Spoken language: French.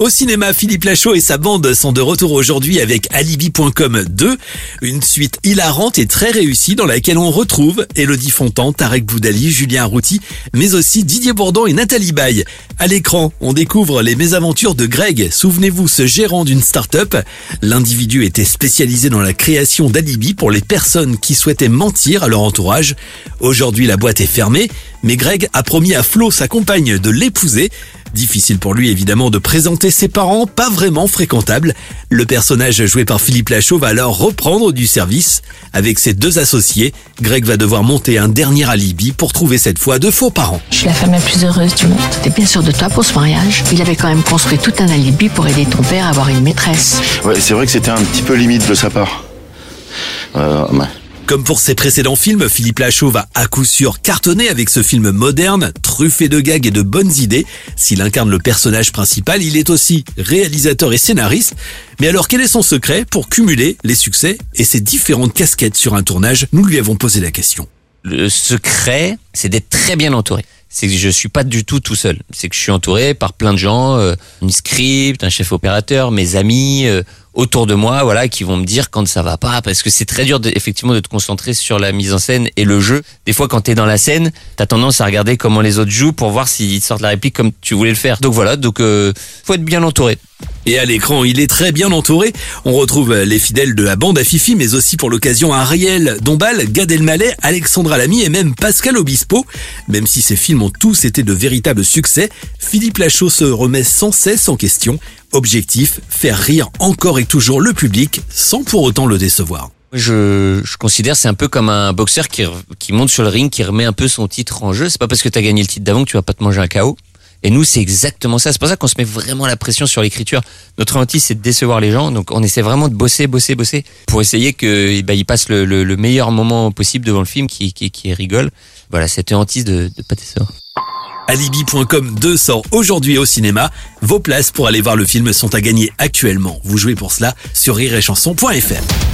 Au cinéma, Philippe Lachaud et sa bande sont de retour aujourd'hui avec Alibi.com 2, une suite hilarante et très réussie dans laquelle on retrouve Elodie Fontan, Tarek Boudali, Julien Routy, mais aussi Didier Bourdon et Nathalie Baye. À l'écran, on découvre les mésaventures de Greg, souvenez-vous ce gérant d'une start-up. L'individu était spécialisé dans la création d'alibis pour les personnes qui souhaitaient mentir à leur entourage. Aujourd'hui, la boîte est fermée, mais Greg a promis à Flo, sa compagne, de l'épouser. Difficile pour lui évidemment de présenter ses parents, pas vraiment fréquentables. Le personnage joué par Philippe Lachaud va alors reprendre du service. Avec ses deux associés, Greg va devoir monter un dernier alibi pour trouver cette fois de faux parents. Je suis la femme la plus heureuse du monde. T'es bien sûr de toi pour ce mariage. Il avait quand même construit tout un alibi pour aider ton père à avoir une maîtresse. Ouais, c'est vrai que c'était un petit peu limite de sa part. Euh, ouais. Comme pour ses précédents films, Philippe Lachaud va à coup sûr cartonner avec ce film moderne, truffé de gags et de bonnes idées. S'il incarne le personnage principal, il est aussi réalisateur et scénariste. Mais alors quel est son secret pour cumuler les succès et ses différentes casquettes sur un tournage? Nous lui avons posé la question. Le secret, c'est d'être très bien entouré c'est que je suis pas du tout tout seul. C'est que je suis entouré par plein de gens, euh, une script, un chef opérateur, mes amis euh, autour de moi, voilà, qui vont me dire quand ça va pas, parce que c'est très dur de, effectivement de te concentrer sur la mise en scène et le jeu. Des fois, quand t'es dans la scène, t'as tendance à regarder comment les autres jouent pour voir s'ils sortent la réplique comme tu voulais le faire. Donc voilà, donc euh, faut être bien entouré. Et à l'écran, il est très bien entouré. On retrouve les fidèles de la bande à Fifi, mais aussi pour l'occasion Ariel Dombal, Gad Elmaleh, Alexandra Lamy et même Pascal Obispo. Même si ces films ont tous été de véritables succès, Philippe Lachaud se remet sans cesse en question. Objectif, faire rire encore et toujours le public sans pour autant le décevoir. Je, je considère c'est un peu comme un boxeur qui, qui monte sur le ring, qui remet un peu son titre en jeu. C'est pas parce que tu as gagné le titre d'avant que tu vas pas te manger un KO. Et nous, c'est exactement ça. C'est pour ça qu'on se met vraiment la pression sur l'écriture. Notre hantise, c'est de décevoir les gens. Donc, on essaie vraiment de bosser, bosser, bosser pour essayer que bah, ils passent le, le, le, meilleur moment possible devant le film, qui, qui, qui rigole. Voilà, cette hantise de, de pas décevoir. Alibi.com 2 sort aujourd'hui au cinéma. Vos places pour aller voir le film sont à gagner actuellement. Vous jouez pour cela sur rireetchanson.fr.